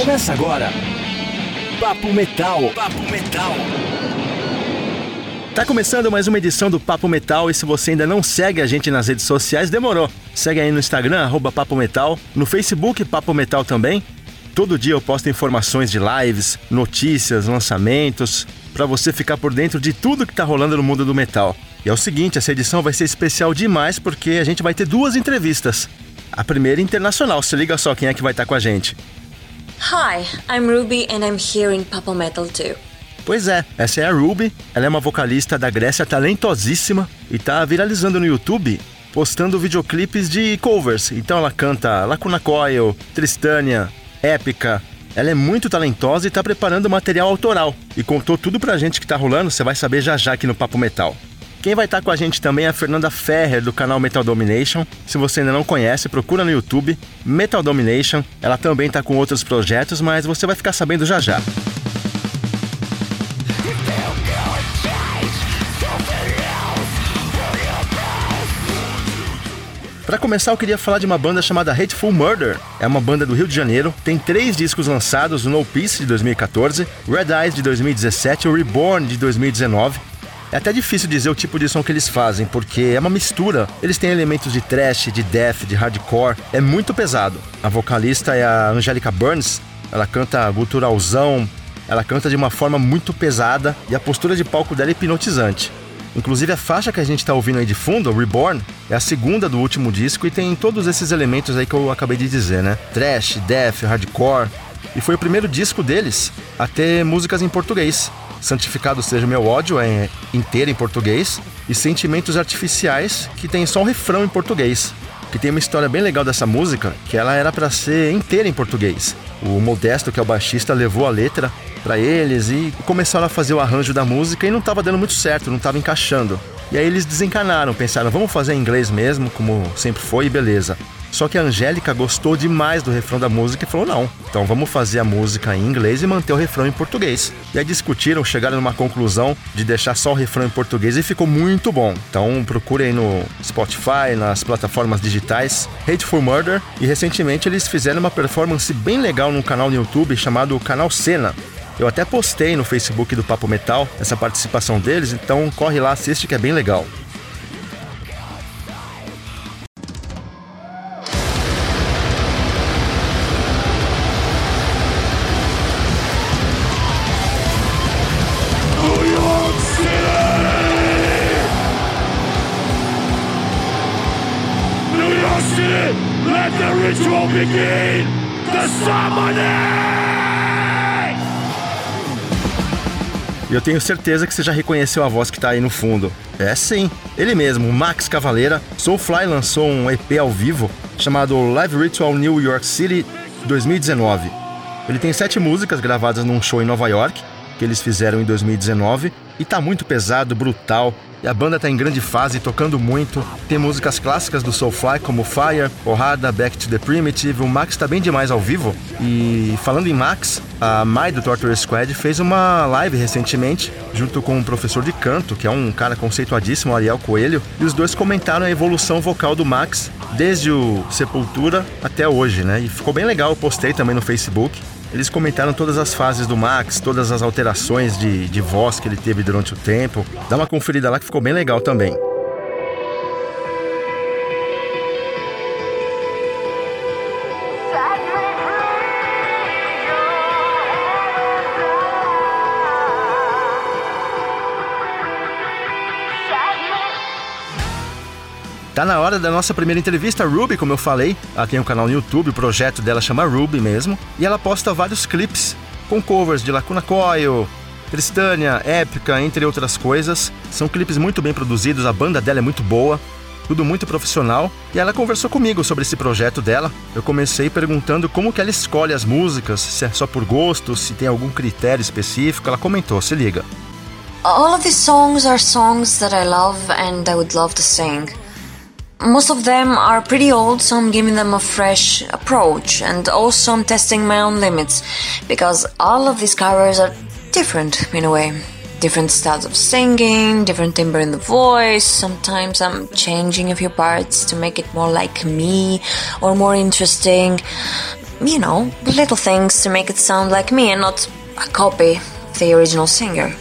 Começa agora. Papo Metal. Papo Metal. Tá começando mais uma edição do Papo Metal e se você ainda não segue a gente nas redes sociais, demorou. Segue aí no Instagram, arroba Papo Metal, no Facebook Papo Metal também. Todo dia eu posto informações de lives, notícias, lançamentos, para você ficar por dentro de tudo que tá rolando no mundo do metal. E é o seguinte, essa edição vai ser especial demais porque a gente vai ter duas entrevistas. A primeira internacional, se liga só quem é que vai estar com a gente. Hi, I'm Ruby and I'm here in Metal too. Pois é, essa é a Ruby, ela é uma vocalista da Grécia talentosíssima e tá viralizando no YouTube postando videoclipes de covers. Então ela canta Lacuna Coil, Tristânia, Épica. Ela é muito talentosa e tá preparando material autoral. E contou tudo pra gente que tá rolando, você vai saber já já aqui no Papo Metal. Quem vai estar com a gente também é a Fernanda Ferrer, do canal Metal Domination. Se você ainda não conhece, procura no YouTube Metal Domination. Ela também está com outros projetos, mas você vai ficar sabendo já já. Para começar, eu queria falar de uma banda chamada Hateful Murder. É uma banda do Rio de Janeiro, tem três discos lançados: No Peace de 2014, Red Eyes de 2017 e Reborn de 2019. É até difícil dizer o tipo de som que eles fazem, porque é uma mistura. Eles têm elementos de thrash, de death, de hardcore. É muito pesado. A vocalista é a Angelica Burns. Ela canta guturalzão, ela canta de uma forma muito pesada e a postura de palco dela é hipnotizante. Inclusive a faixa que a gente está ouvindo aí de fundo, Reborn, é a segunda do último disco e tem todos esses elementos aí que eu acabei de dizer, né? Thrash, death, hardcore. E foi o primeiro disco deles a ter músicas em português. Santificado seja meu ódio é inteiro em português e Sentimentos Artificiais que tem só um refrão em português. Que tem uma história bem legal dessa música, que ela era para ser inteira em português. O Modesto, que é o baixista, levou a letra para eles e começaram a fazer o arranjo da música e não estava dando muito certo, não estava encaixando. E aí eles desencanaram, pensaram, vamos fazer em inglês mesmo, como sempre foi, e beleza. Só que a Angélica gostou demais do refrão da música e falou: não, então vamos fazer a música em inglês e manter o refrão em português. E aí discutiram, chegaram numa conclusão de deixar só o refrão em português e ficou muito bom. Então procurem no Spotify, nas plataformas digitais, Hateful Murder. E recentemente eles fizeram uma performance bem legal num canal no YouTube chamado Canal Cena. Eu até postei no Facebook do Papo Metal essa participação deles, então corre lá, assiste que é bem legal. Begin! The summoning! Eu tenho certeza que você já reconheceu a voz que está aí no fundo. É sim, ele mesmo, Max Cavaleira. Soulfly lançou um EP ao vivo chamado Live Ritual New York City 2019. Ele tem sete músicas gravadas num show em Nova York, que eles fizeram em 2019, e tá muito pesado, brutal, e a banda tá em grande fase, tocando muito. Tem músicas clássicas do Soulfly, como Fire, Porrada, Back to the Primitive. O Max tá bem demais ao vivo. E falando em Max, a Mai do Torture Squad fez uma live recentemente, junto com um professor de canto, que é um cara conceituadíssimo, Ariel Coelho. E os dois comentaram a evolução vocal do Max desde o Sepultura até hoje, né? E ficou bem legal, eu postei também no Facebook. Eles comentaram todas as fases do Max, todas as alterações de, de voz que ele teve durante o tempo. Dá uma conferida lá que ficou bem legal também. Tá na hora da nossa primeira entrevista, Ruby, como eu falei. Ela tem um canal no YouTube, o projeto dela chama Ruby mesmo. E ela posta vários clipes com covers de Lacuna Coil, Tristânia, Épica, entre outras coisas. São clipes muito bem produzidos, a banda dela é muito boa, tudo muito profissional. E ela conversou comigo sobre esse projeto dela. Eu comecei perguntando como que ela escolhe as músicas, se é só por gosto, se tem algum critério específico. Ela comentou, se liga. All of these songs are songs that I love and I would love to sing. Most of them are pretty old, so I'm giving them a fresh approach, and also I'm testing my own limits because all of these covers are different in a way. Different styles of singing, different timbre in the voice. Sometimes I'm changing a few parts to make it more like me or more interesting. you know, little things to make it sound like me and not a copy of the original singer.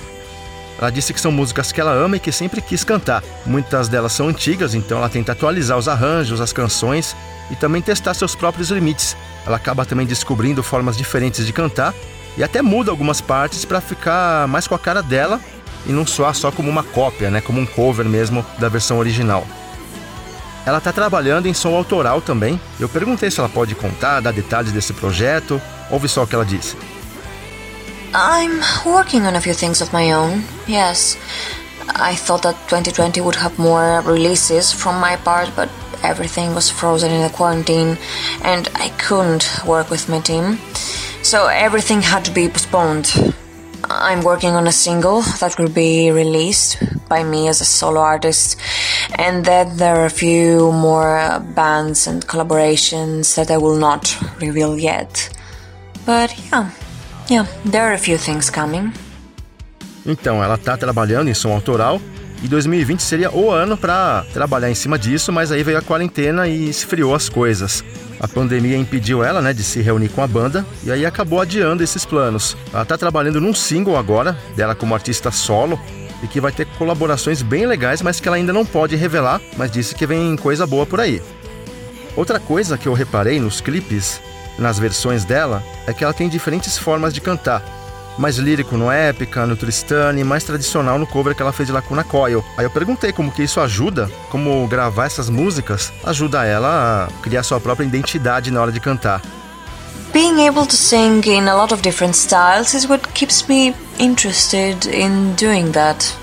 Ela disse que são músicas que ela ama e que sempre quis cantar. Muitas delas são antigas, então ela tenta atualizar os arranjos, as canções e também testar seus próprios limites. Ela acaba também descobrindo formas diferentes de cantar e até muda algumas partes para ficar mais com a cara dela e não soar só como uma cópia, né, como um cover mesmo da versão original. Ela está trabalhando em som autoral também. Eu perguntei se ela pode contar, dar detalhes desse projeto. Ouve só o que ela disse. I'm working on a few things of my own, yes. I thought that 2020 would have more releases from my part, but everything was frozen in the quarantine and I couldn't work with my team. So everything had to be postponed. I'm working on a single that will be released by me as a solo artist, and then there are a few more bands and collaborations that I will not reveal yet. But yeah, yeah, there are a few things coming. Então, ela está trabalhando em som autoral e 2020 seria o ano para trabalhar em cima disso, mas aí veio a quarentena e esfriou as coisas. A pandemia impediu ela, né, de se reunir com a banda e aí acabou adiando esses planos. Ela está trabalhando num single agora, dela como artista solo, e que vai ter colaborações bem legais, mas que ela ainda não pode revelar, mas disse que vem coisa boa por aí. Outra coisa que eu reparei nos clipes, nas versões dela, é que ela tem diferentes formas de cantar mais lírico no Épica, no Tristane, mais tradicional no cover que ela fez de Lacuna Coil. Aí eu perguntei como que isso ajuda, como gravar essas músicas ajuda ela a criar sua própria identidade na hora de cantar. Being able to sing in a lot of different styles is what keeps me interested in doing that.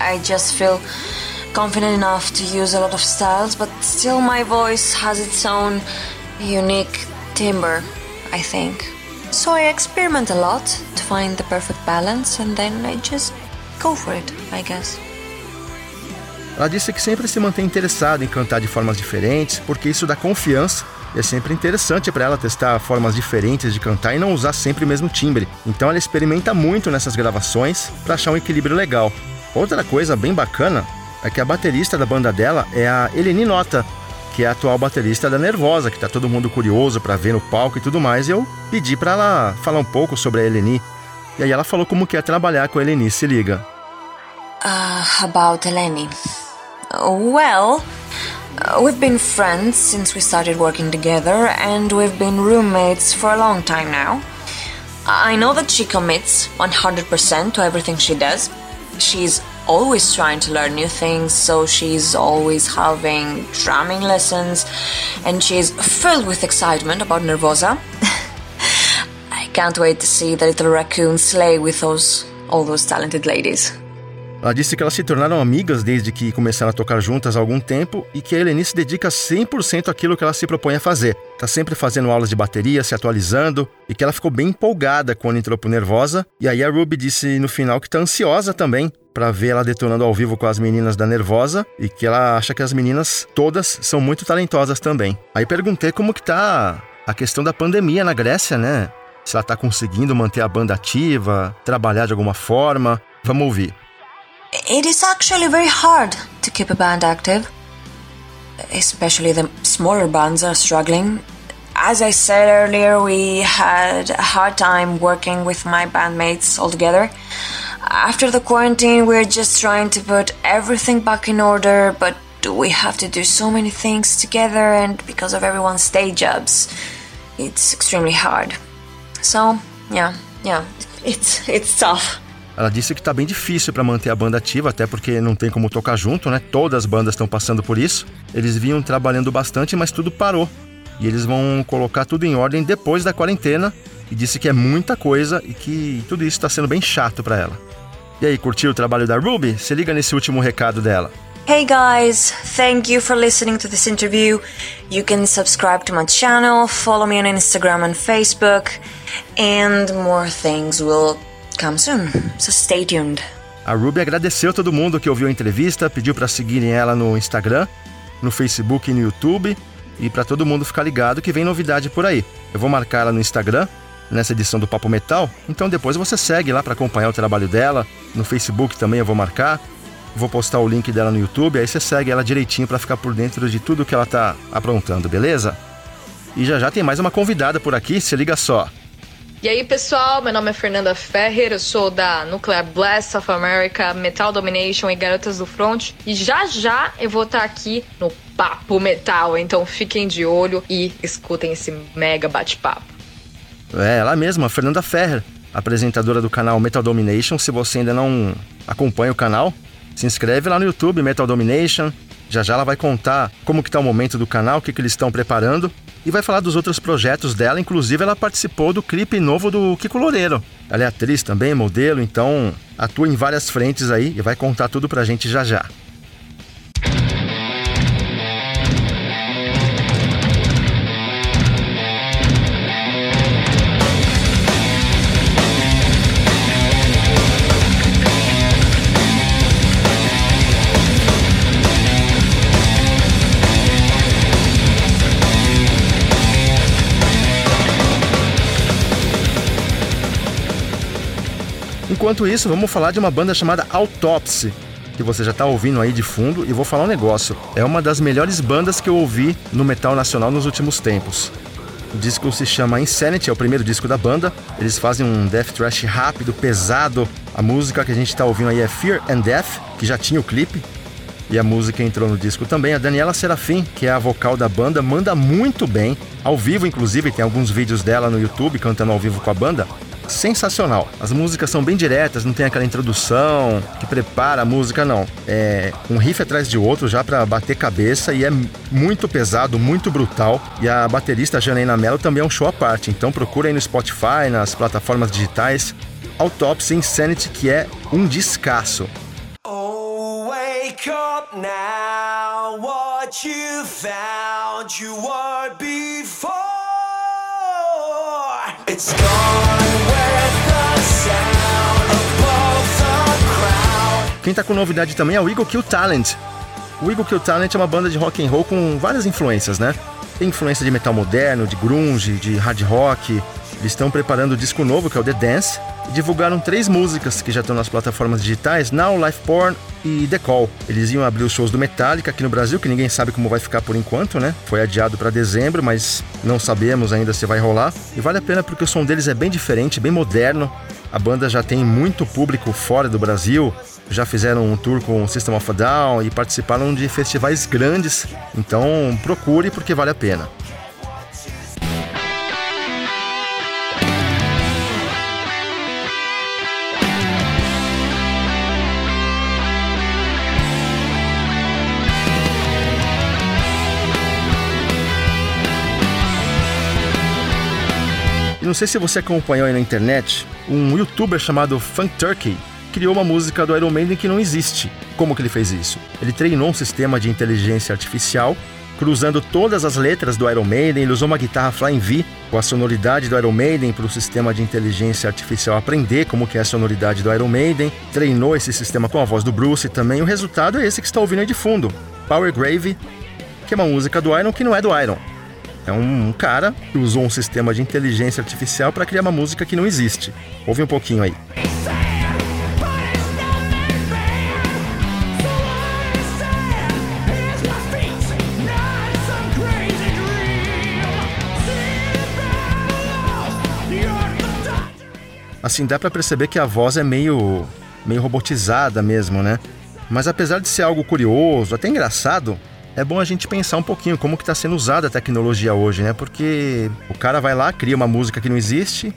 I just feel confident enough to use a lot of styles, but still my voice has its own unique timbre, I think. So I experiment a lot to find the perfect balance and then I just go for it, I guess. Ela disse que sempre se mantém interessada em cantar de formas diferentes, porque isso dá confiança e é sempre interessante para ela testar formas diferentes de cantar e não usar sempre o mesmo timbre. Então ela experimenta muito nessas gravações para achar um equilíbrio legal. Outra coisa bem bacana é que a baterista da banda dela é a Eleni Nota, que é a atual baterista da Nervosa, que tá todo mundo curioso para ver no palco e tudo mais. E eu pedi para ela falar um pouco sobre a Eleni. E aí ela falou como que é trabalhar com a Eleni, se liga. Uh, about Eleni. Well, we've been friends since we started working together and we've been roommates for a long time now. I know that she commits 100% to everything she does. She's always trying to learn new things, so she's always having drumming lessons, and she's filled with excitement about Nervosa. I can't wait to see the little raccoon slay with those all those talented ladies. Ela disse que elas se tornaram amigas desde que começaram a tocar juntas há algum tempo e que a Eleni se dedica 100% àquilo que ela se propõe a fazer. Tá sempre fazendo aulas de bateria, se atualizando e que ela ficou bem empolgada quando entrou pro Nervosa. E aí a Ruby disse no final que tá ansiosa também para ver ela detonando ao vivo com as meninas da Nervosa e que ela acha que as meninas todas são muito talentosas também. Aí perguntei como que tá a questão da pandemia na Grécia, né? Se ela tá conseguindo manter a banda ativa, trabalhar de alguma forma. Vamos ouvir. It is actually very hard to keep a band active. Especially the smaller bands are struggling. As I said earlier, we had a hard time working with my bandmates all together. After the quarantine, we're just trying to put everything back in order, but we have to do so many things together, and because of everyone's day jobs, it's extremely hard. So, yeah, yeah, it's it's tough. Ela disse que tá bem difícil para manter a banda ativa, até porque não tem como tocar junto, né? Todas as bandas estão passando por isso. Eles vinham trabalhando bastante, mas tudo parou. E eles vão colocar tudo em ordem depois da quarentena. E disse que é muita coisa e que tudo isso está sendo bem chato para ela. E aí, curtiu o trabalho da Ruby? Se liga nesse último recado dela. Hey guys, thank you for listening to this interview. You can subscribe to my channel, follow me on Instagram and Facebook, and more things will come soon. So stay tuned. A Ruby agradeceu todo mundo que ouviu a entrevista, pediu para seguirem ela no Instagram, no Facebook e no YouTube, e para todo mundo ficar ligado que vem novidade por aí. Eu vou marcar ela no Instagram nessa edição do Papo Metal, então depois você segue lá para acompanhar o trabalho dela. No Facebook também eu vou marcar. Vou postar o link dela no YouTube, aí você segue ela direitinho para ficar por dentro de tudo que ela tá aprontando, beleza? E já já tem mais uma convidada por aqui, se liga só. E aí, pessoal, meu nome é Fernanda Ferrer, eu sou da Nuclear Blast of America, Metal Domination e Garotas do Front. E já já eu vou estar aqui no Papo Metal, então fiquem de olho e escutem esse mega bate-papo. É, ela mesma, Fernanda Ferrer, apresentadora do canal Metal Domination. Se você ainda não acompanha o canal, se inscreve lá no YouTube, Metal Domination. Já já ela vai contar como que tá o momento do canal, o que, que eles estão preparando e vai falar dos outros projetos dela. Inclusive, ela participou do clipe novo do Kiko Loureiro. Ela é atriz também, modelo, então atua em várias frentes aí e vai contar tudo pra gente já já. Enquanto isso, vamos falar de uma banda chamada Autopsy, que você já está ouvindo aí de fundo, e vou falar um negócio. É uma das melhores bandas que eu ouvi no metal nacional nos últimos tempos. O disco se chama Insanity, é o primeiro disco da banda. Eles fazem um death thrash rápido, pesado. A música que a gente está ouvindo aí é Fear and Death, que já tinha o clipe. E a música entrou no disco também. A Daniela Serafim, que é a vocal da banda, manda muito bem. Ao vivo, inclusive, tem alguns vídeos dela no YouTube cantando ao vivo com a banda sensacional. As músicas são bem diretas, não tem aquela introdução que prepara a música, não. É um riff atrás de outro já para bater cabeça e é muito pesado, muito brutal. E a baterista Janaina Mello também é um show à parte, então procura aí no Spotify, nas plataformas digitais. Autopsy Insanity, que é um descasso. Oh, wake up now, what you found you were before. It's gone Quem tá com novidade também é o Eagle Kill Talent. O Eagle Kill Talent é uma banda de rock and roll com várias influências, né? Tem influência de metal moderno, de grunge, de hard rock. Eles estão preparando o disco novo, que é o The Dance, e divulgaram três músicas que já estão nas plataformas digitais, Now, Life Porn e The Call. Eles iam abrir os shows do Metallica aqui no Brasil, que ninguém sabe como vai ficar por enquanto, né? Foi adiado para dezembro, mas não sabemos ainda se vai rolar. E vale a pena porque o som deles é bem diferente, bem moderno. A banda já tem muito público fora do Brasil, já fizeram um tour com o System of a Down e participaram de festivais grandes, então procure porque vale a pena. não sei se você acompanhou aí na internet, um youtuber chamado Funk Turkey criou uma música do Iron Maiden que não existe. Como que ele fez isso? Ele treinou um sistema de inteligência artificial cruzando todas as letras do Iron Maiden, ele usou uma guitarra Flying V com a sonoridade do Iron Maiden para o sistema de inteligência artificial aprender como que é a sonoridade do Iron Maiden, treinou esse sistema com a voz do Bruce também, o resultado é esse que está ouvindo aí de fundo, Power Grave, que é uma música do Iron que não é do Iron. É um cara que usou um sistema de inteligência artificial para criar uma música que não existe. Ouve um pouquinho aí. Assim, dá para perceber que a voz é meio meio robotizada mesmo, né? Mas apesar de ser algo curioso, até engraçado, é bom a gente pensar um pouquinho como que está sendo usada a tecnologia hoje, né? Porque o cara vai lá, cria uma música que não existe,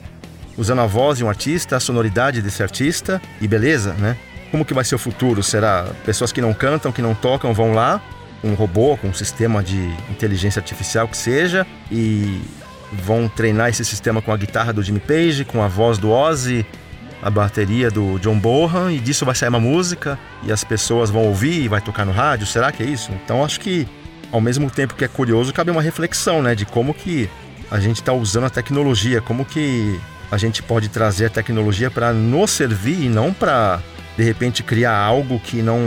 usando a voz de um artista, a sonoridade desse artista, e beleza, né? Como que vai ser o futuro? Será pessoas que não cantam, que não tocam, vão lá, um robô com um sistema de inteligência artificial que seja, e vão treinar esse sistema com a guitarra do Jimmy Page, com a voz do Ozzy, a bateria do John Bohan e disso vai sair uma música e as pessoas vão ouvir e vai tocar no rádio. Será que é isso? Então acho que ao mesmo tempo que é curioso, cabe uma reflexão, né, de como que a gente está usando a tecnologia, como que a gente pode trazer a tecnologia para nos servir e não para de repente criar algo que não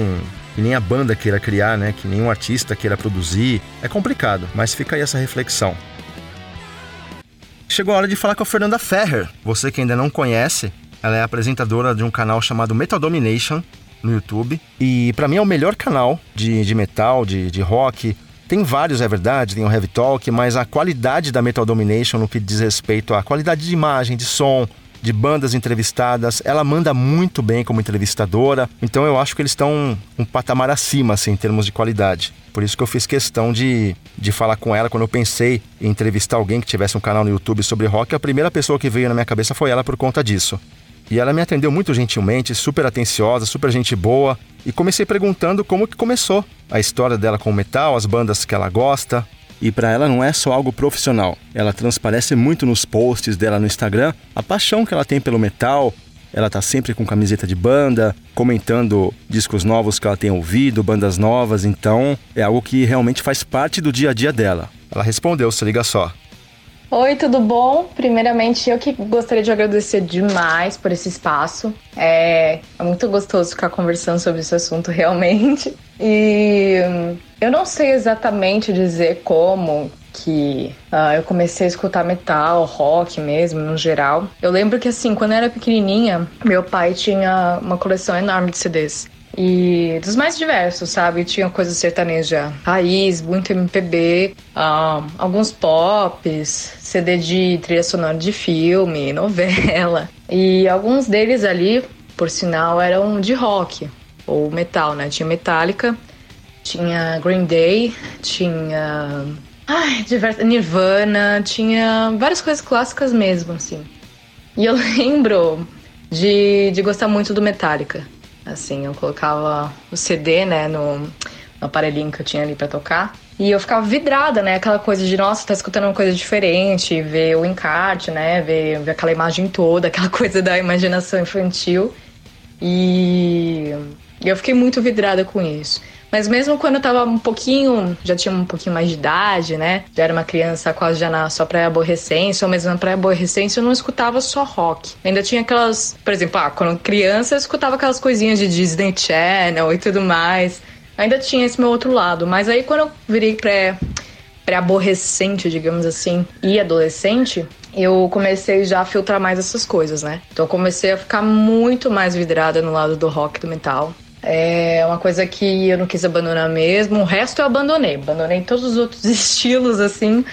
que nem a banda queira criar, né, que nenhum artista queira produzir. É complicado, mas fica aí essa reflexão. Chegou a hora de falar com a Fernanda Ferrer. Você que ainda não conhece, ela é apresentadora de um canal chamado Metal Domination no YouTube. E para mim é o melhor canal de, de metal, de, de rock, Tem vários, é verdade, tem o Heavy Talk, mas a qualidade da Metal Domination no que diz respeito à qualidade de imagem, de som, de bandas entrevistadas, ela manda muito bem como entrevistadora, então eu acho que eles estão um patamar acima, assim, em termos de qualidade. Por isso que eu fiz questão de, de falar com ela quando eu pensei em entrevistar alguém que tivesse um canal no YouTube sobre rock. A primeira pessoa que veio na minha cabeça foi ela por conta disso. E ela me atendeu muito gentilmente, super atenciosa, super gente boa. E comecei perguntando como que começou a história dela com o metal, as bandas que ela gosta. E para ela não é só algo profissional. Ela transparece muito nos posts dela no Instagram a paixão que ela tem pelo metal. Ela tá sempre com camiseta de banda, comentando discos novos que ela tem ouvido, bandas novas, então é algo que realmente faz parte do dia a dia dela. Ela respondeu, se liga só. Oi, tudo bom? Primeiramente, eu que gostaria de agradecer demais por esse espaço. É, é muito gostoso ficar conversando sobre esse assunto, realmente. E hum, eu não sei exatamente dizer como que uh, eu comecei a escutar metal, rock mesmo, no geral. Eu lembro que, assim, quando eu era pequenininha, meu pai tinha uma coleção enorme de CDs. E dos mais diversos, sabe? Tinha coisa sertaneja raiz, muito MPB, alguns pops, CD de trilha sonora de filme, novela. E alguns deles ali, por sinal, eram de rock ou metal, né? Tinha Metallica, tinha Green Day, tinha. Ai, diversa, Nirvana, tinha várias coisas clássicas mesmo, assim. E eu lembro de, de gostar muito do Metallica. Assim, eu colocava o CD, né, no, no aparelhinho que eu tinha ali para tocar. E eu ficava vidrada, né? Aquela coisa de, nossa, tá escutando uma coisa diferente, ver o encarte, né? Ver, ver aquela imagem toda, aquela coisa da imaginação infantil. E eu fiquei muito vidrada com isso. Mas mesmo quando eu tava um pouquinho, já tinha um pouquinho mais de idade, né? Já era uma criança quase já na sua pré-aborrecência, ou mesmo na pré-aborrecência, eu não escutava só rock. Ainda tinha aquelas, por exemplo, ah, quando criança eu escutava aquelas coisinhas de Disney Channel e tudo mais. Ainda tinha esse meu outro lado, mas aí quando eu virei pré pré-aborrecente, digamos assim, e adolescente, eu comecei já a filtrar mais essas coisas, né? Então eu comecei a ficar muito mais vidrada no lado do rock do metal. É uma coisa que eu não quis abandonar mesmo. O resto eu abandonei. Abandonei todos os outros estilos, assim.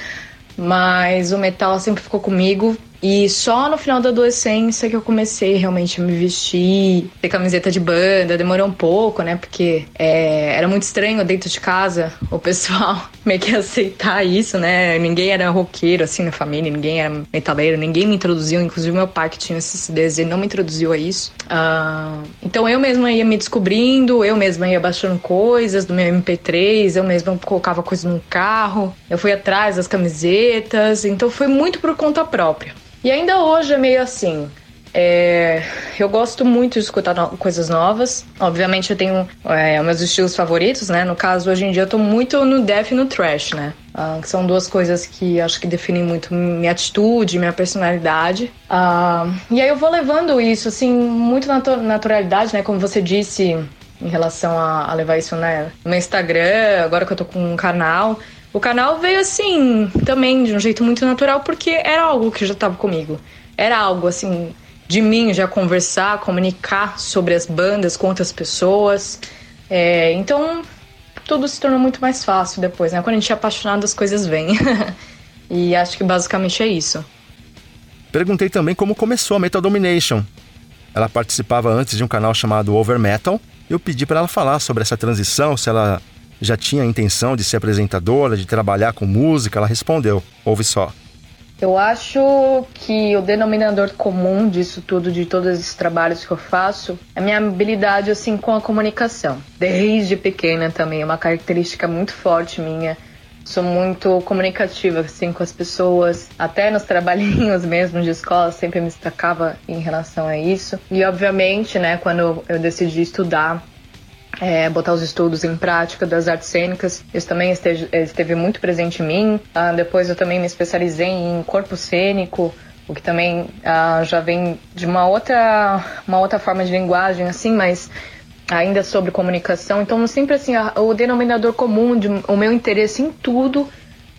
Mas o metal sempre ficou comigo. E só no final da adolescência que eu comecei realmente a me vestir, ter camiseta de banda. Demorou um pouco, né? Porque é, era muito estranho dentro de casa o pessoal meio que aceitar isso, né? Ninguém era roqueiro assim na família, ninguém era metaleiro, ninguém me introduziu. Inclusive meu pai que tinha esses CDs, ele não me introduziu a isso. Uh, então eu mesma ia me descobrindo, eu mesma ia baixando coisas do meu MP3, eu mesma colocava coisas no carro, eu fui atrás das camisetas, então foi muito por conta própria. E ainda hoje é meio assim. É, eu gosto muito de escutar no, coisas novas. Obviamente eu tenho é, meus estilos favoritos, né? No caso, hoje em dia eu tô muito no death e no trash, né? Ah, que são duas coisas que acho que definem muito minha atitude, minha personalidade. Ah, e aí eu vou levando isso, assim, muito na naturalidade, né? Como você disse em relação a, a levar isso né, no meu Instagram, agora que eu tô com um canal. O canal veio assim, também de um jeito muito natural, porque era algo que já estava comigo. Era algo assim, de mim já conversar, comunicar sobre as bandas com outras pessoas. É, então, tudo se tornou muito mais fácil depois, né? Quando a gente é apaixonado, as coisas vêm. e acho que basicamente é isso. Perguntei também como começou a Metal Domination. Ela participava antes de um canal chamado Over Metal. Eu pedi para ela falar sobre essa transição, se ela já tinha a intenção de ser apresentadora, de trabalhar com música? Ela respondeu: ouve só. Eu acho que o denominador comum disso tudo, de todos esses trabalhos que eu faço, é minha habilidade assim com a comunicação. Desde pequena também, é uma característica muito forte minha. Sou muito comunicativa assim com as pessoas, até nos trabalhinhos mesmo de escola sempre me destacava em relação a isso. E obviamente, né, quando eu decidi estudar é, botar os estudos em prática das artes cênicas. Isso também esteve, esteve muito presente em mim. Ah, depois eu também me especializei em corpo cênico, o que também ah, já vem de uma outra, uma outra forma de linguagem, assim, mas ainda sobre comunicação. Então, sempre assim, o denominador comum de o meu interesse em tudo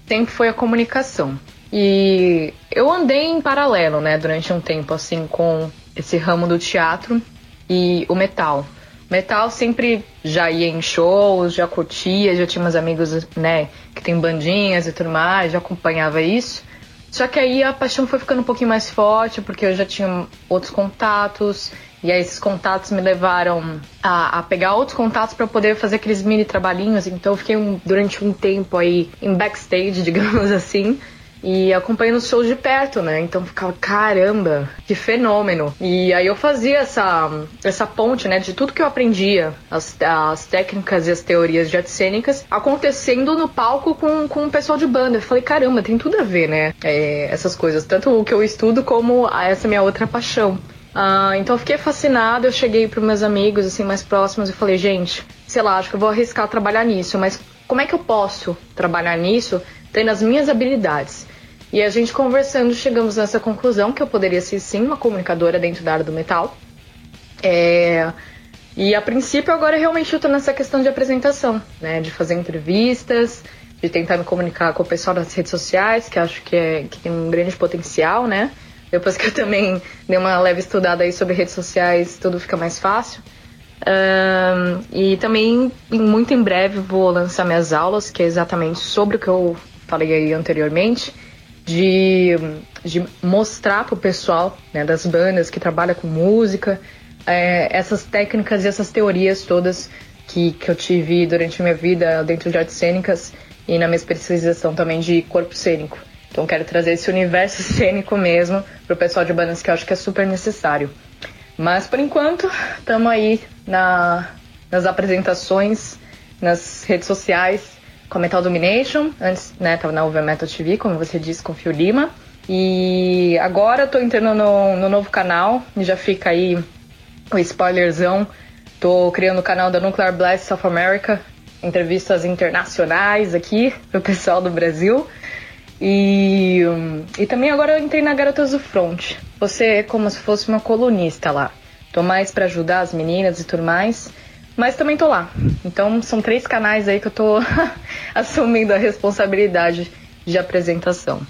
sempre foi a comunicação. E eu andei em paralelo, né, durante um tempo, assim, com esse ramo do teatro e o metal. Metal sempre já ia em shows, já curtia, já tinha umas amigos, né, que tem bandinhas e tudo mais, já acompanhava isso. Só que aí a paixão foi ficando um pouquinho mais forte, porque eu já tinha outros contatos, e aí esses contatos me levaram a, a pegar outros contatos para poder fazer aqueles mini trabalhinhos. Então eu fiquei um, durante um tempo aí em backstage, digamos assim, e acompanhando os shows de perto, né? Então ficava, caramba, que fenômeno. E aí eu fazia essa, essa ponte, né, de tudo que eu aprendia, as, as técnicas e as teorias de artes cênicas, acontecendo no palco com, com o pessoal de banda. Eu falei, caramba, tem tudo a ver, né? É, essas coisas, tanto o que eu estudo como essa minha outra paixão. Uh, então eu fiquei fascinada, eu cheguei para meus amigos assim mais próximos e falei, gente, sei lá, acho que eu vou arriscar trabalhar nisso, mas como é que eu posso trabalhar nisso tendo as minhas habilidades? E a gente conversando, chegamos nessa conclusão que eu poderia ser sim uma comunicadora dentro da área do metal. É... E a princípio agora realmente eu tô nessa questão de apresentação, né? De fazer entrevistas, de tentar me comunicar com o pessoal das redes sociais, que acho que, é, que tem um grande potencial, né? Depois que eu também dei uma leve estudada aí sobre redes sociais, tudo fica mais fácil. Um, e também, muito em breve, vou lançar minhas aulas, que é exatamente sobre o que eu falei aí anteriormente de, de mostrar para o pessoal né, das bandas que trabalha com música é, essas técnicas e essas teorias todas que, que eu tive durante a minha vida dentro de artes cênicas e na minha especialização também de corpo cênico. Então quero trazer esse universo cênico mesmo para o pessoal de bandas que eu acho que é super necessário. Mas por enquanto estamos aí na, nas apresentações, nas redes sociais, com a Metal Domination, antes, né, tava na Over Metal TV, como você disse, com o Fio Lima. E agora eu tô entrando no, no novo canal, já fica aí o spoilerzão. Tô criando o canal da Nuclear Blast South America, entrevistas internacionais aqui pro pessoal do Brasil. E, e também agora eu entrei na Garotas do Front. Você é como se fosse uma colunista lá. Tô mais para ajudar as meninas e tudo mais. Mas também tô lá. Então são três canais aí que eu tô assumindo a responsabilidade de apresentação.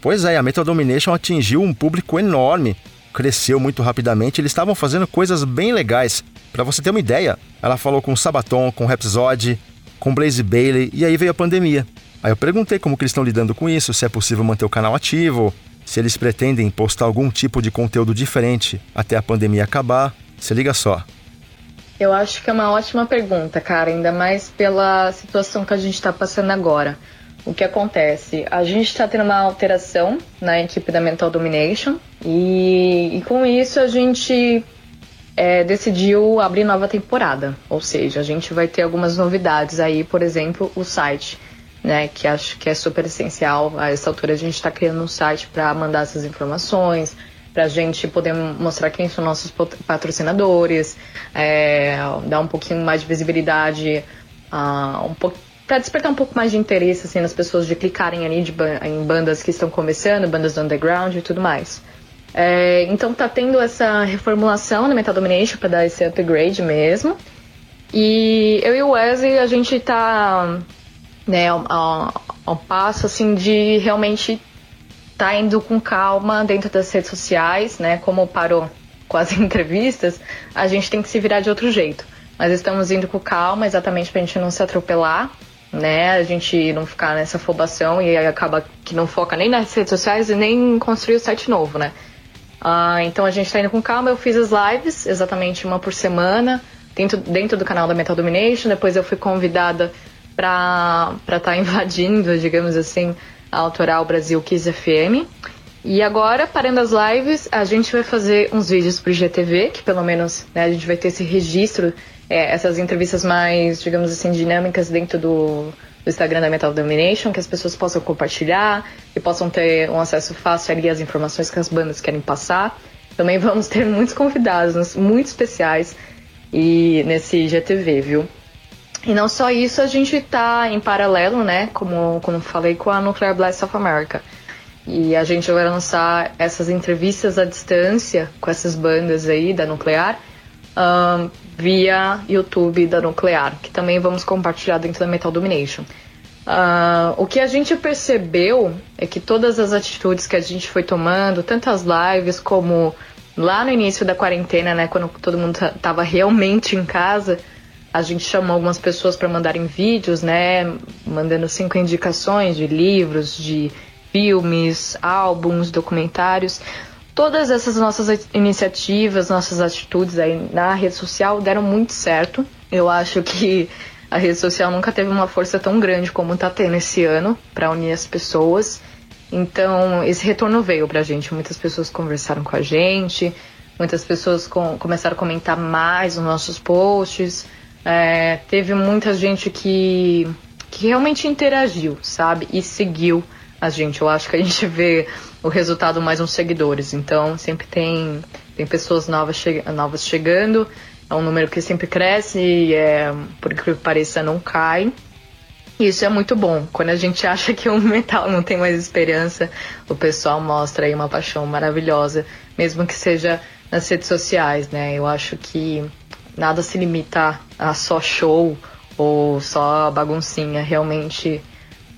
Pois é, a Metal Domination atingiu um público enorme, cresceu muito rapidamente, eles estavam fazendo coisas bem legais. Para você ter uma ideia, ela falou com o Sabaton, com o Rhapsody, com Blaze Bailey e aí veio a pandemia. Aí eu perguntei como que eles estão lidando com isso, se é possível manter o canal ativo, se eles pretendem postar algum tipo de conteúdo diferente até a pandemia acabar. Se liga só. Eu acho que é uma ótima pergunta, cara, ainda mais pela situação que a gente está passando agora. O que acontece? A gente está tendo uma alteração na equipe da Mental Domination e, e com isso a gente é, decidiu abrir nova temporada. Ou seja, a gente vai ter algumas novidades aí, por exemplo, o site, né? Que acho que é super essencial. A essa altura a gente está criando um site para mandar essas informações, para a gente poder mostrar quem são nossos patrocinadores, é, dar um pouquinho mais de visibilidade, uh, um para despertar um pouco mais de interesse assim nas pessoas de clicarem ali de, em bandas que estão começando, bandas do underground e tudo mais. É, então tá tendo essa reformulação na Metal Domination para dar esse upgrade mesmo. E eu e o Wesley a gente tá né, ao passo assim de realmente tá indo com calma dentro das redes sociais, né? Como parou com as entrevistas, a gente tem que se virar de outro jeito. Mas estamos indo com calma, exatamente para a gente não se atropelar, né? A gente não ficar nessa afobação e acaba que não foca nem nas redes sociais e nem em construir o site novo, né? Ah, então a gente está indo com calma. Eu fiz as lives, exatamente uma por semana, dentro, dentro do canal da Metal Domination. Depois eu fui convidada para estar tá invadindo, digamos assim, Autoral Brasil Kiss FM. E agora, parando as lives, a gente vai fazer uns vídeos pro GTV, que pelo menos né, a gente vai ter esse registro, é, essas entrevistas mais, digamos assim, dinâmicas dentro do, do Instagram da Metal Domination, que as pessoas possam compartilhar e possam ter um acesso fácil ali às informações que as bandas querem passar. Também vamos ter muitos convidados muito especiais e nesse GTV, viu? E não só isso, a gente está em paralelo, né, como, como falei, com a Nuclear Blast of America. E a gente vai lançar essas entrevistas à distância com essas bandas aí da Nuclear um, via YouTube da Nuclear, que também vamos compartilhar dentro da Metal Domination. Uh, o que a gente percebeu é que todas as atitudes que a gente foi tomando, tanto as lives como lá no início da quarentena, né, quando todo mundo tava realmente em casa, a gente chamou algumas pessoas para mandarem vídeos, né, mandando cinco indicações de livros, de filmes, álbuns, documentários. Todas essas nossas iniciativas, nossas atitudes aí na rede social deram muito certo. Eu acho que a rede social nunca teve uma força tão grande como está tendo esse ano para unir as pessoas. Então, esse retorno veio pra gente. Muitas pessoas conversaram com a gente, muitas pessoas com, começaram a comentar mais nos nossos posts. É, teve muita gente que, que realmente interagiu, sabe? E seguiu a gente. Eu acho que a gente vê o resultado mais nos seguidores. Então, sempre tem, tem pessoas novas, che novas chegando. É um número que sempre cresce e, é, por que pareça, não cai. Isso é muito bom. Quando a gente acha que o metal não tem mais esperança, o pessoal mostra aí uma paixão maravilhosa, mesmo que seja nas redes sociais, né? Eu acho que nada se limita a só show ou só baguncinha. Realmente,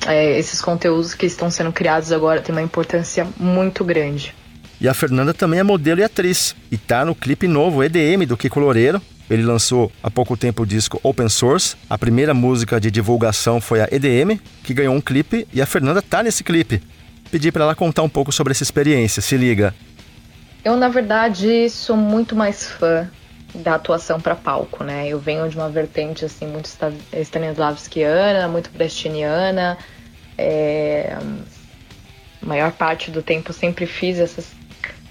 é, esses conteúdos que estão sendo criados agora têm uma importância muito grande. E a Fernanda também é modelo e atriz, e tá no clipe novo EDM do Kiko Loureiro, ele lançou há pouco tempo o disco Open Source. A primeira música de divulgação foi a EDM, que ganhou um clipe e a Fernanda tá nesse clipe. Pedi para ela contar um pouco sobre essa experiência. Se liga. Eu, na verdade, sou muito mais fã da atuação para palco, né? Eu venho de uma vertente assim muito stanislavskiana, muito brechtiana. É... A maior parte do tempo sempre fiz essas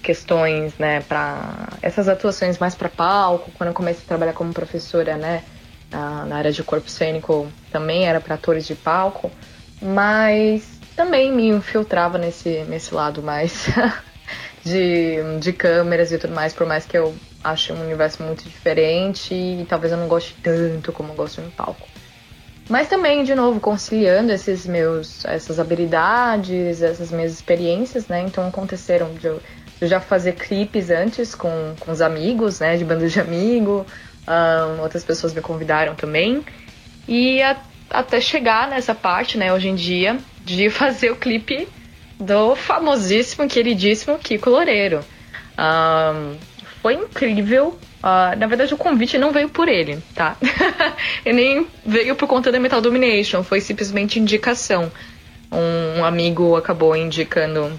questões, né, para essas atuações mais para palco. Quando eu comecei a trabalhar como professora, né, na, na área de corpo cênico, também era para atores de palco, mas também me infiltrava nesse, nesse lado mais de, de câmeras e tudo mais, por mais que eu ache um universo muito diferente e talvez eu não goste tanto como eu gosto no palco. Mas também, de novo, conciliando esses meus, essas habilidades, essas minhas experiências, né? Então aconteceram de eu já fazer clipes antes com, com os amigos, né? De banda de amigo. Um, outras pessoas me convidaram também. E a, até chegar nessa parte, né, hoje em dia, de fazer o clipe do famosíssimo, queridíssimo Kiko Loureiro. Um, foi incrível. Uh, na verdade, o convite não veio por ele, tá? e nem veio por conta da Metal Domination, foi simplesmente indicação. Um, amigo acabou indicando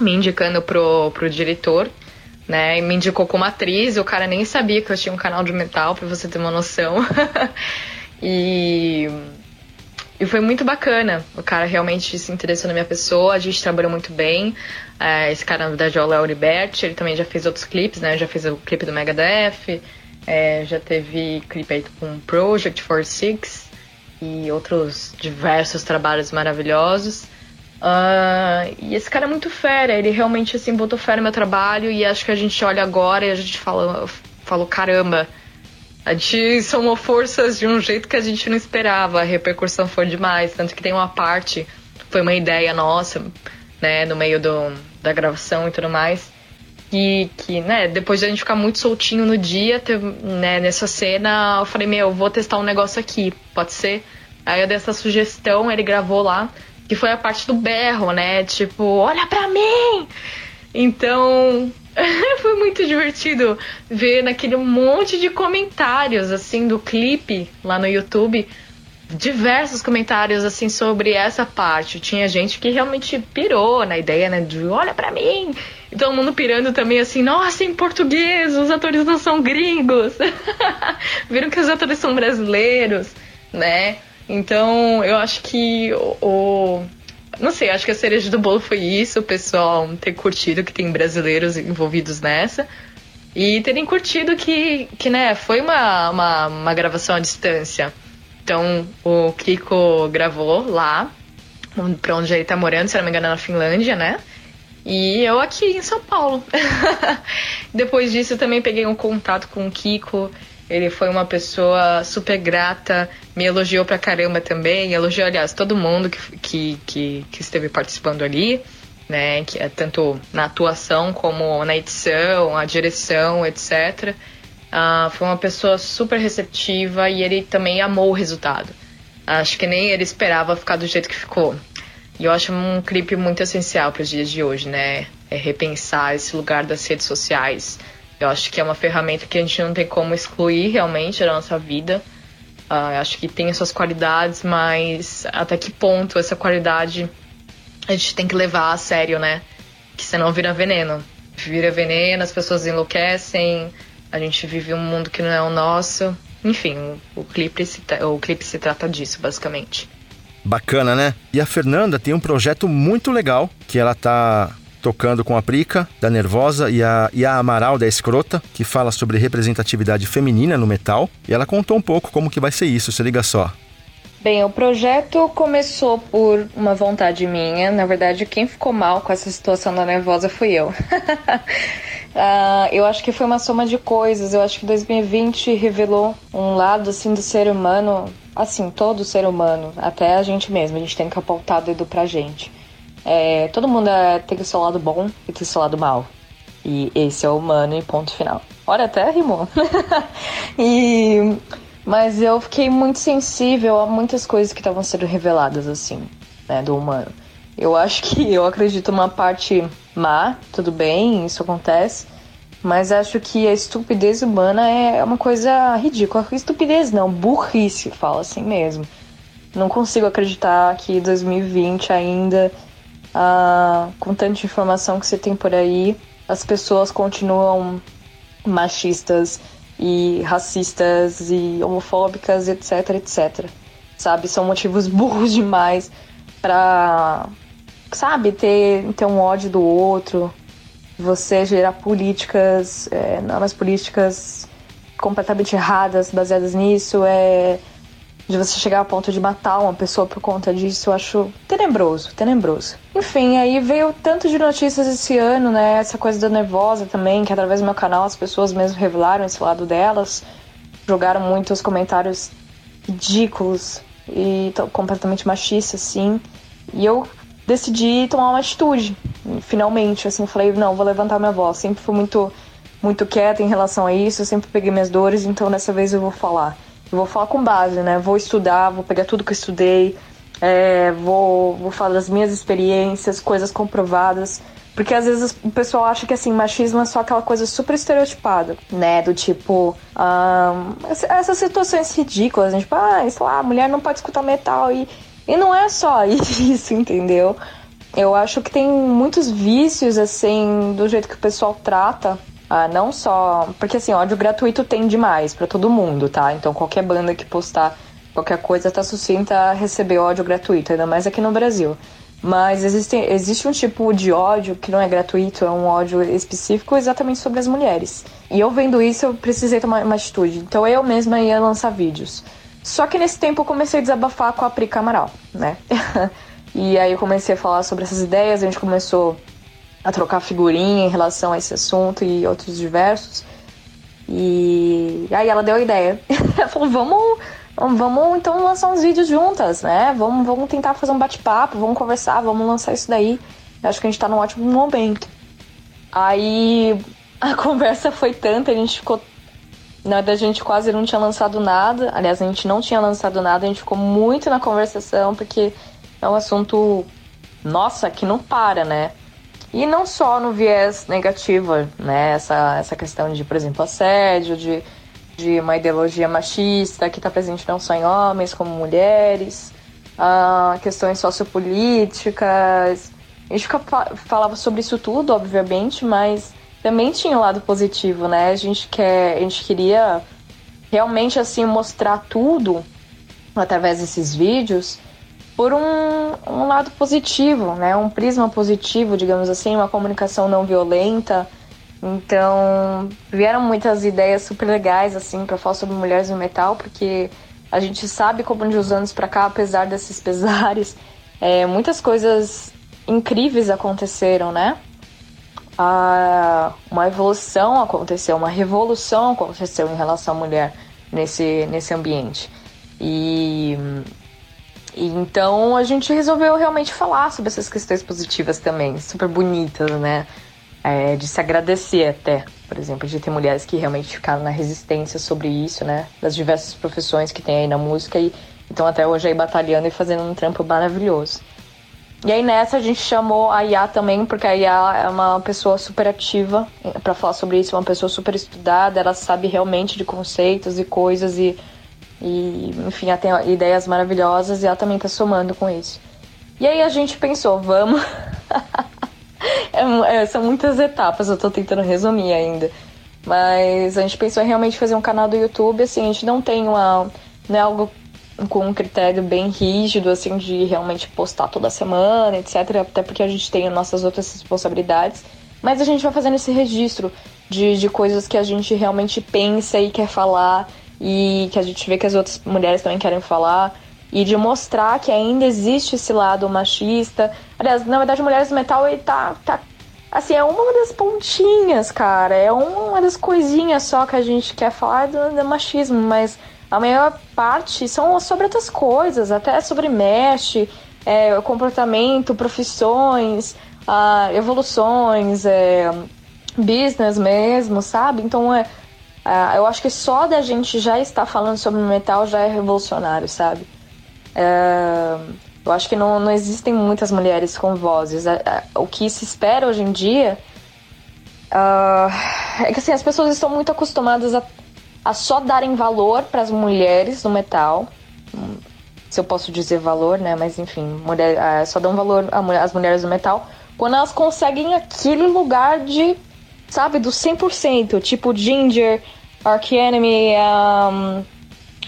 me indicando pro, pro diretor, né? E me indicou como atriz. O cara nem sabia que eu tinha um canal de metal, pra você ter uma noção. e. E foi muito bacana. O cara realmente se interessou na minha pessoa, a gente trabalhou muito bem. É, esse cara, na verdade, é o Léo Liberti, ele também já fez outros clipes, né? Já fez o clipe do Megadeth, é, já teve clipe aí com Project 46 e outros diversos trabalhos maravilhosos. Uh, e esse cara é muito fera, ele realmente assim botou fé no meu trabalho e acho que a gente olha agora e a gente fala, falou, caramba, a gente somou forças de um jeito que a gente não esperava, a repercussão foi demais, tanto que tem uma parte, foi uma ideia nossa, né, no meio do, da gravação e tudo mais, que, que, né, depois de a gente ficar muito soltinho no dia, teve, né, nessa cena, eu falei, meu, vou testar um negócio aqui, pode ser? Aí eu dei essa sugestão, ele gravou lá, que foi a parte do berro, né? Tipo, olha pra mim! Então, foi muito divertido ver naquele monte de comentários, assim, do clipe lá no YouTube. Diversos comentários, assim, sobre essa parte. Tinha gente que realmente pirou na ideia, né? De olha pra mim! E todo mundo pirando também, assim, nossa, em português, os atores não são gringos. Viram que os atores são brasileiros, né? Então, eu acho que o, o, Não sei, acho que a cereja do bolo foi isso, o pessoal ter curtido que tem brasileiros envolvidos nessa. E terem curtido que, que né, foi uma, uma, uma gravação à distância. Então, o Kiko gravou lá, pra onde ele tá morando, se não me engano, na Finlândia, né? E eu aqui em São Paulo. Depois disso, também peguei um contato com o Kiko ele foi uma pessoa super grata, me elogiou pra caramba também, elogiou, aliás, todo mundo que, que, que, que esteve participando ali, né? Que é tanto na atuação como na edição, a direção, etc. Uh, ah, foi uma pessoa super receptiva e ele também amou o resultado. Acho que nem ele esperava ficar do jeito que ficou. E eu acho um clipe muito essencial para os dias de hoje, né? é, repensar esse lugar das redes sociais. Eu acho que é uma ferramenta que a gente não tem como excluir realmente da nossa vida. Uh, acho que tem as suas qualidades, mas até que ponto essa qualidade a gente tem que levar a sério, né? Que senão vira veneno. Vira veneno, as pessoas enlouquecem, a gente vive um mundo que não é o nosso. Enfim, o clipe se, o clipe se trata disso, basicamente. Bacana, né? E a Fernanda tem um projeto muito legal que ela tá tocando com a Prica, da Nervosa, e a, e a Amaral, da Escrota, que fala sobre representatividade feminina no metal. E ela contou um pouco como que vai ser isso, se liga só. Bem, o projeto começou por uma vontade minha. Na verdade, quem ficou mal com essa situação da Nervosa fui eu. uh, eu acho que foi uma soma de coisas. Eu acho que 2020 revelou um lado assim do ser humano, assim, todo ser humano, até a gente mesmo. A gente tem que apontar o dedo pra gente é, todo mundo é, tem o seu lado bom e tem o seu lado mal. E esse é o humano e ponto final. Olha, até rimou. e, mas eu fiquei muito sensível a muitas coisas que estavam sendo reveladas, assim, né, do humano. Eu acho que eu acredito uma parte má, tudo bem, isso acontece. Mas acho que a estupidez humana é uma coisa ridícula. Estupidez não, burrice, fala assim mesmo. Não consigo acreditar que 2020 ainda ah, com tanta informação que você tem por aí, as pessoas continuam machistas e racistas e homofóbicas, etc, etc. Sabe, são motivos burros demais para, sabe, ter, ter um ódio do outro, você gerar políticas, é, normas políticas completamente erradas baseadas nisso, é de você chegar ao ponto de matar uma pessoa por conta disso, eu acho tenebroso, tenebroso. Enfim, aí veio tanto de notícias esse ano, né? Essa coisa da nervosa também, que através do meu canal as pessoas mesmo revelaram esse lado delas, jogaram muitos comentários ridículos e completamente machistas, assim. E eu decidi tomar uma atitude, finalmente, assim, falei, não, vou levantar minha voz. Sempre fui muito, muito quieta em relação a isso, sempre peguei minhas dores, então dessa vez eu vou falar. Vou falar com base, né? Vou estudar, vou pegar tudo que eu estudei, é, vou, vou falar das minhas experiências, coisas comprovadas. Porque às vezes o pessoal acha que assim, machismo é só aquela coisa super estereotipada, né? Do tipo, um, essas situações ridículas, né? tipo, ah, sei lá, a mulher não pode escutar metal. E, e não é só isso, entendeu? Eu acho que tem muitos vícios, assim, do jeito que o pessoal trata ah, não só. Porque assim, ódio gratuito tem demais para todo mundo, tá? Então qualquer banda que postar qualquer coisa tá sucinta a receber ódio gratuito, ainda mais aqui no Brasil. Mas existe, existe um tipo de ódio que não é gratuito, é um ódio específico exatamente sobre as mulheres. E eu vendo isso, eu precisei tomar uma atitude. Então eu mesma ia lançar vídeos. Só que nesse tempo eu comecei a desabafar com a Pri Camaral, né? e aí eu comecei a falar sobre essas ideias, a gente começou a trocar figurinha em relação a esse assunto e outros diversos. E aí ela deu a ideia. ela falou, vamos, vamos então lançar uns vídeos juntas, né? Vamos, vamos tentar fazer um bate-papo, vamos conversar, vamos lançar isso daí. Eu acho que a gente tá num ótimo momento. Aí a conversa foi tanta, a gente ficou. Na verdade, a gente quase não tinha lançado nada. Aliás, a gente não tinha lançado nada, a gente ficou muito na conversação, porque é um assunto, nossa, que não para, né? E não só no viés negativo, né? Essa, essa questão de, por exemplo, assédio, de, de uma ideologia machista que está presente não só em homens, como mulheres, uh, questões sociopolíticas. A gente falava sobre isso tudo, obviamente, mas também tinha um lado positivo, né? A gente, quer, a gente queria realmente, assim, mostrar tudo através desses vídeos por um, um lado positivo, né? Um prisma positivo, digamos assim, uma comunicação não violenta. Então, vieram muitas ideias super legais, assim, para falar sobre mulheres no metal, porque a gente sabe como de uns anos para cá, apesar desses pesares, é, muitas coisas incríveis aconteceram, né? Uma evolução aconteceu, uma revolução aconteceu em relação à mulher nesse, nesse ambiente. E então a gente resolveu realmente falar sobre essas questões positivas também, super bonitas, né? É, de se agradecer até, por exemplo, de ter mulheres que realmente ficaram na resistência sobre isso, né? Das diversas profissões que tem aí na música e estão até hoje aí batalhando e fazendo um trampo maravilhoso. E aí nessa a gente chamou a Iá também, porque a Iá é uma pessoa super ativa para falar sobre isso, uma pessoa super estudada, ela sabe realmente de conceitos e coisas e, e enfim, ela tem ideias maravilhosas e ela também tá somando com isso. E aí a gente pensou, vamos. é, é, são muitas etapas, eu tô tentando resumir ainda. Mas a gente pensou em realmente fazer um canal do YouTube, assim, a gente não tem uma. Não é algo com um critério bem rígido, assim, de realmente postar toda semana, etc. Até porque a gente tem nossas outras responsabilidades. Mas a gente vai fazendo esse registro de, de coisas que a gente realmente pensa e quer falar, e que a gente vê que as outras mulheres também querem falar, e de mostrar que ainda existe esse lado machista. Aliás, na verdade, Mulheres do Metal ele tá, tá Assim, é uma das pontinhas, cara. É uma das coisinhas só que a gente quer falar do, do machismo, mas a maior parte são sobre outras coisas, até sobre mesh, é, comportamento, profissões, ah, evoluções, é, business mesmo, sabe? Então é, é, eu acho que só da gente já estar falando sobre metal já é revolucionário, sabe? É, eu acho que não, não existem muitas mulheres com vozes. O que se espera hoje em dia uh, é que assim, as pessoas estão muito acostumadas a, a só darem valor para as mulheres no metal. Se eu posso dizer valor, né? Mas enfim, mulher, uh, só dão valor às mulheres do metal quando elas conseguem aquele lugar de, sabe, do 100%. Tipo Ginger, Ark Enemy, um,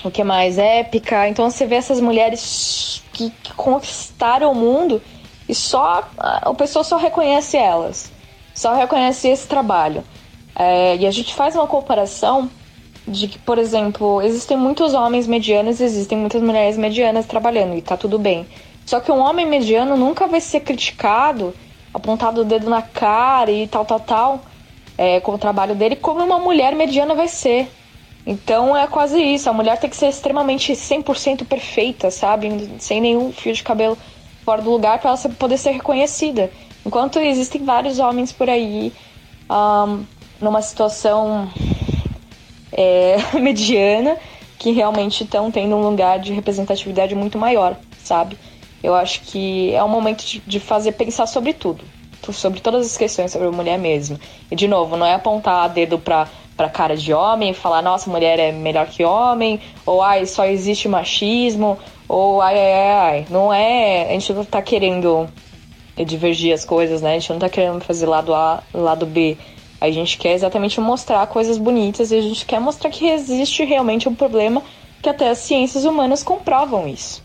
o que mais? Épica. Então você vê essas mulheres que, que conquistaram o mundo e só a pessoa só reconhece elas, só reconhece esse trabalho. É, e a gente faz uma comparação de que, por exemplo, existem muitos homens medianos e existem muitas mulheres medianas trabalhando, e tá tudo bem. Só que um homem mediano nunca vai ser criticado, apontado o dedo na cara e tal, tal, tal, é, com o trabalho dele, como uma mulher mediana vai ser. Então é quase isso. A mulher tem que ser extremamente 100% perfeita, sabe? Sem nenhum fio de cabelo fora do lugar para ela poder ser reconhecida. Enquanto existem vários homens por aí um, numa situação é, mediana que realmente estão tendo um lugar de representatividade muito maior, sabe? Eu acho que é um momento de, de fazer pensar sobre tudo, sobre todas as questões sobre a mulher mesmo. E de novo, não é apontar dedo para para cara de homem, falar, nossa, mulher é melhor que homem, ou ai, só existe machismo, ou ai, ai, ai. Não é. A gente não tá querendo divergir as coisas, né? A gente não tá querendo fazer lado A, lado B. A gente quer exatamente mostrar coisas bonitas e a gente quer mostrar que existe realmente um problema que até as ciências humanas comprovam isso.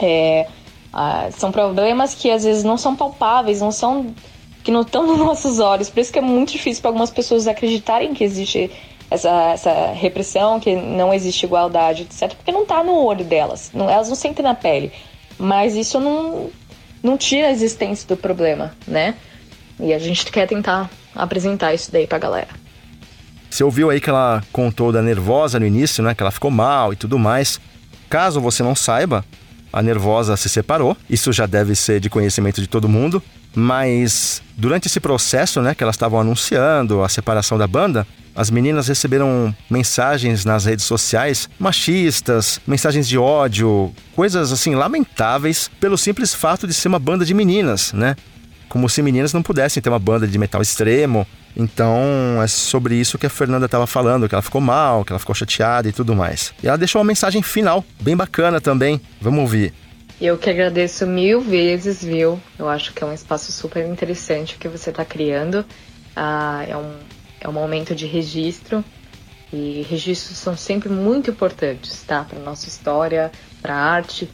É, ah, são problemas que às vezes não são palpáveis, não são que não estão nos nossos olhos. Por isso que é muito difícil para algumas pessoas acreditarem que existe essa, essa repressão, que não existe igualdade, etc. Porque não está no olho delas. Não, elas não sentem na pele. Mas isso não, não tira a existência do problema, né? E a gente quer tentar apresentar isso daí pra galera. Você ouviu aí que ela contou da nervosa no início, né? Que ela ficou mal e tudo mais. Caso você não saiba, a nervosa se separou. Isso já deve ser de conhecimento de todo mundo. Mas durante esse processo, né, que elas estavam anunciando a separação da banda, as meninas receberam mensagens nas redes sociais machistas, mensagens de ódio, coisas assim lamentáveis pelo simples fato de ser uma banda de meninas, né? Como se meninas não pudessem ter uma banda de metal extremo. Então, é sobre isso que a Fernanda estava falando, que ela ficou mal, que ela ficou chateada e tudo mais. E ela deixou uma mensagem final, bem bacana também. Vamos ouvir. Eu que agradeço mil vezes, viu? Eu acho que é um espaço super interessante que você está criando. Ah, é, um, é um momento de registro e registros são sempre muito importantes, tá? Para nossa história, para arte.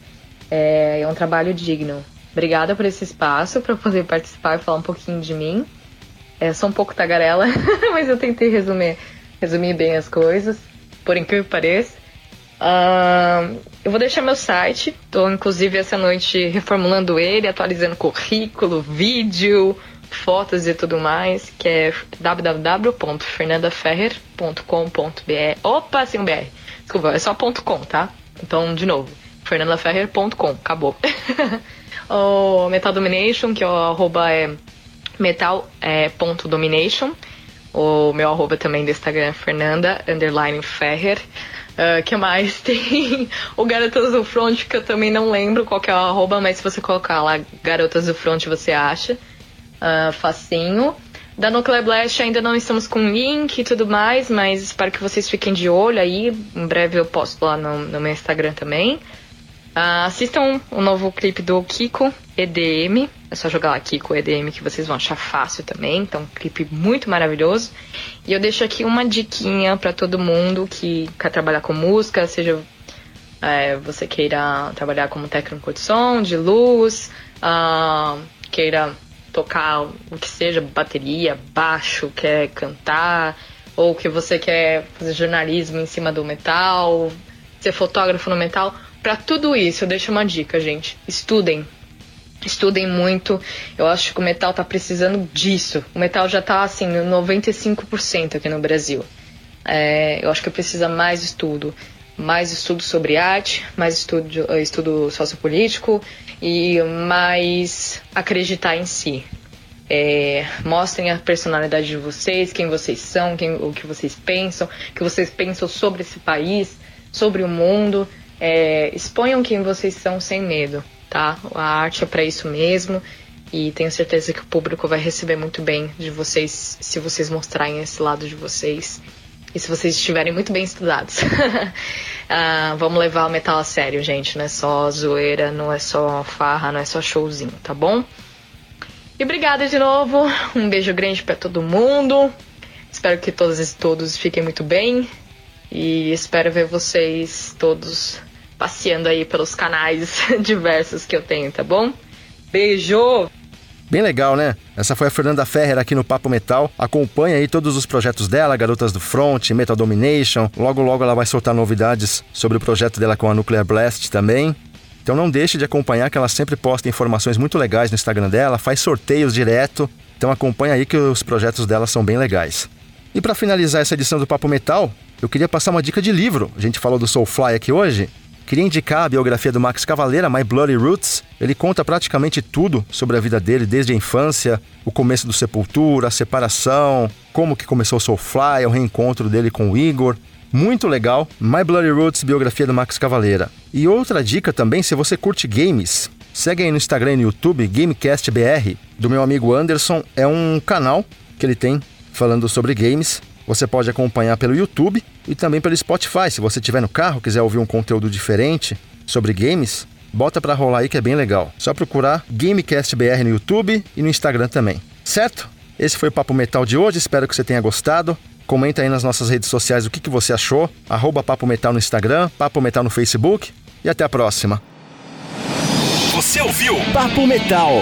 É, é um trabalho digno. Obrigada por esse espaço para poder participar e falar um pouquinho de mim. É, sou um pouco tagarela, mas eu tentei resumir, resumir bem as coisas, por incrível que pareça. Uh, eu vou deixar meu site, estou inclusive essa noite reformulando ele, atualizando currículo, vídeo, fotos e tudo mais, que é www.fernandaferrer.com.br. Opa, sem BR. Desculpa, é só .com, tá? Então, de novo, fernandaferrer.com, acabou. o Metal Domination, que é o arroba é metal.domination. É, o meu arroba também do Instagram é Fernanda, underline Ferrer. Uh, que mais? Tem o Garotas do Front, que eu também não lembro qual é o arroba, mas se você colocar lá Garotas do Front, você acha. Uh, facinho. Da Nuclear Blast ainda não estamos com link e tudo mais, mas espero que vocês fiquem de olho aí. Em breve eu posto lá no, no meu Instagram também. Uh, assistam o novo clipe do Kiko EDM. É só jogar lá Kiko EDM que vocês vão achar fácil também. Então, um clipe muito maravilhoso. E eu deixo aqui uma diquinha para todo mundo que quer trabalhar com música, seja é, você queira trabalhar como técnico de som, de luz, uh, queira tocar o que seja, bateria, baixo, quer cantar, ou que você quer fazer jornalismo em cima do metal, ser fotógrafo no metal. Para tudo isso, eu deixo uma dica, gente. Estudem. Estudem muito. Eu acho que o metal tá precisando disso. O metal já tá assim, 95% aqui no Brasil. É, eu acho que precisa mais estudo. Mais estudo sobre arte, mais estudo, estudo sociopolítico, e mais acreditar em si. É, mostrem a personalidade de vocês, quem vocês são, quem, o que vocês pensam, o que vocês pensam sobre esse país, sobre o mundo. É, exponham quem vocês são sem medo, tá? A arte é para isso mesmo e tenho certeza que o público vai receber muito bem de vocês se vocês mostrarem esse lado de vocês e se vocês estiverem muito bem estudados. uh, vamos levar o metal a sério, gente. Não é só zoeira, não é só farra, não é só showzinho, tá bom? E obrigada de novo. Um beijo grande para todo mundo. Espero que todos e todos fiquem muito bem. E espero ver vocês todos passeando aí pelos canais diversos que eu tenho, tá bom? Beijo! Bem legal, né? Essa foi a Fernanda Ferrer aqui no Papo Metal. Acompanha aí todos os projetos dela, Garotas do Front, Metal Domination. Logo, logo ela vai soltar novidades sobre o projeto dela com a Nuclear Blast também. Então não deixe de acompanhar que ela sempre posta informações muito legais no Instagram dela, faz sorteios direto. Então acompanha aí que os projetos dela são bem legais. E para finalizar essa edição do Papo Metal, eu queria passar uma dica de livro. A gente falou do Soulfly aqui hoje. Queria indicar a biografia do Max Cavaleira, My Bloody Roots. Ele conta praticamente tudo sobre a vida dele, desde a infância, o começo do Sepultura, a separação, como que começou o Soulfly, o reencontro dele com o Igor. Muito legal. My Bloody Roots, biografia do Max Cavaleira. E outra dica também, se você curte games, segue aí no Instagram e no YouTube, GameCastBR, do meu amigo Anderson. É um canal que ele tem falando sobre games. Você pode acompanhar pelo YouTube e também pelo Spotify. Se você estiver no carro, quiser ouvir um conteúdo diferente sobre games, bota para rolar aí que é bem legal. Só procurar GameCastBR no YouTube e no Instagram também. Certo? Esse foi o Papo Metal de hoje, espero que você tenha gostado. Comenta aí nas nossas redes sociais o que, que você achou. Arroba Papo Metal no Instagram, Papo Metal no Facebook e até a próxima. Você ouviu Papo Metal.